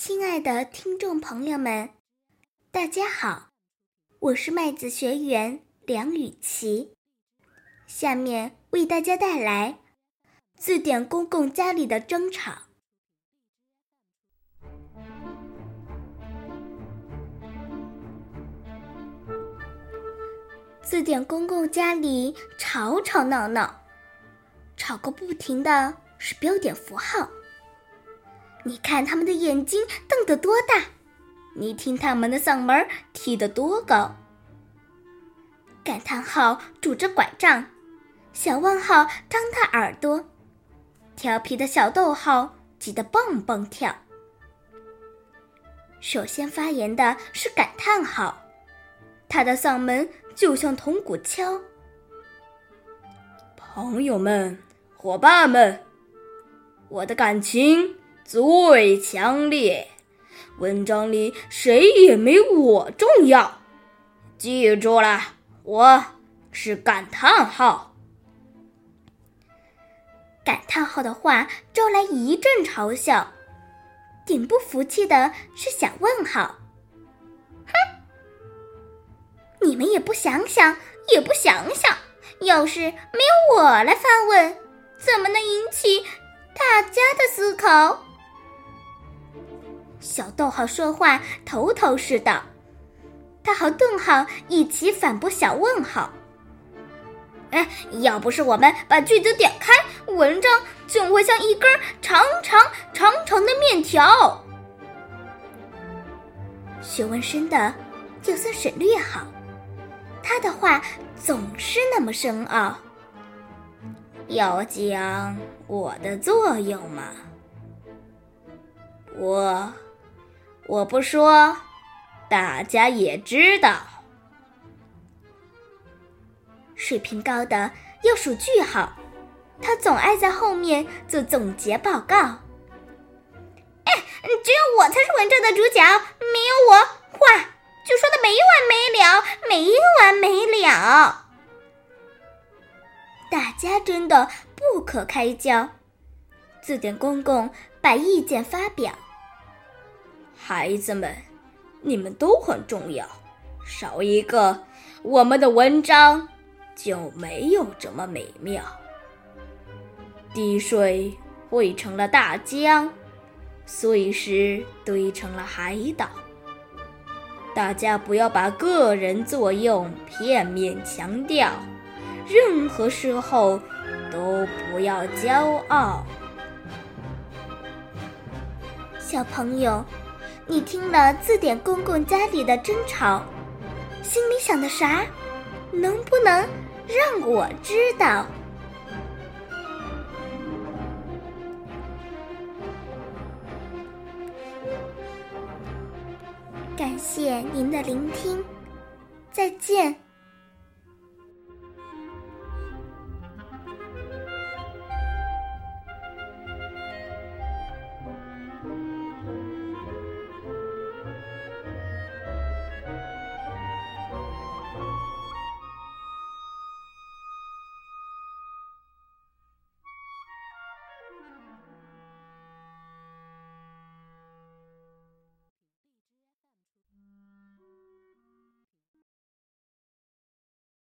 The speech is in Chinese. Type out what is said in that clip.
亲爱的听众朋友们，大家好，我是麦子学员梁雨琪，下面为大家带来字典公公家里的争吵。字典公公家里吵吵闹闹，吵个不停的是标点符号。你看他们的眼睛瞪得多大，你听他们的嗓门提得多高。感叹号拄着拐杖，小问号张大耳朵，调皮的小逗号急得蹦蹦跳。首先发言的是感叹号，他的嗓门就像铜鼓敲。朋友们，伙伴们，我的感情。最强烈，文章里谁也没我重要。记住了，我是感叹号。感叹号的话招来一阵嘲笑，顶不服气的是小问号。哼，你们也不想想，也不想想，要是没有我来发问，怎么能引起大家的思考？小逗号说话头头是道，他和顿号一起反驳小问号。哎，要不是我们把句子点开，文章就会像一根长长长长的面条。学问深的就算省略号，他的话总是那么深奥。要讲我的作用吗？我。我不说，大家也知道。水平高的要数句号，他总爱在后面做总结报告。哎，只有我才是文章的主角，没有我，话就说的没完没了，没完没了。大家真的不可开交。字典公公把意见发表。孩子们，你们都很重要，少一个，我们的文章就没有这么美妙。滴水汇成了大江，碎石堆成了海岛。大家不要把个人作用片面强调，任何时候都不要骄傲。小朋友。你听了字典公公家里的争吵，心里想的啥？能不能让我知道？感谢您的聆听，再见。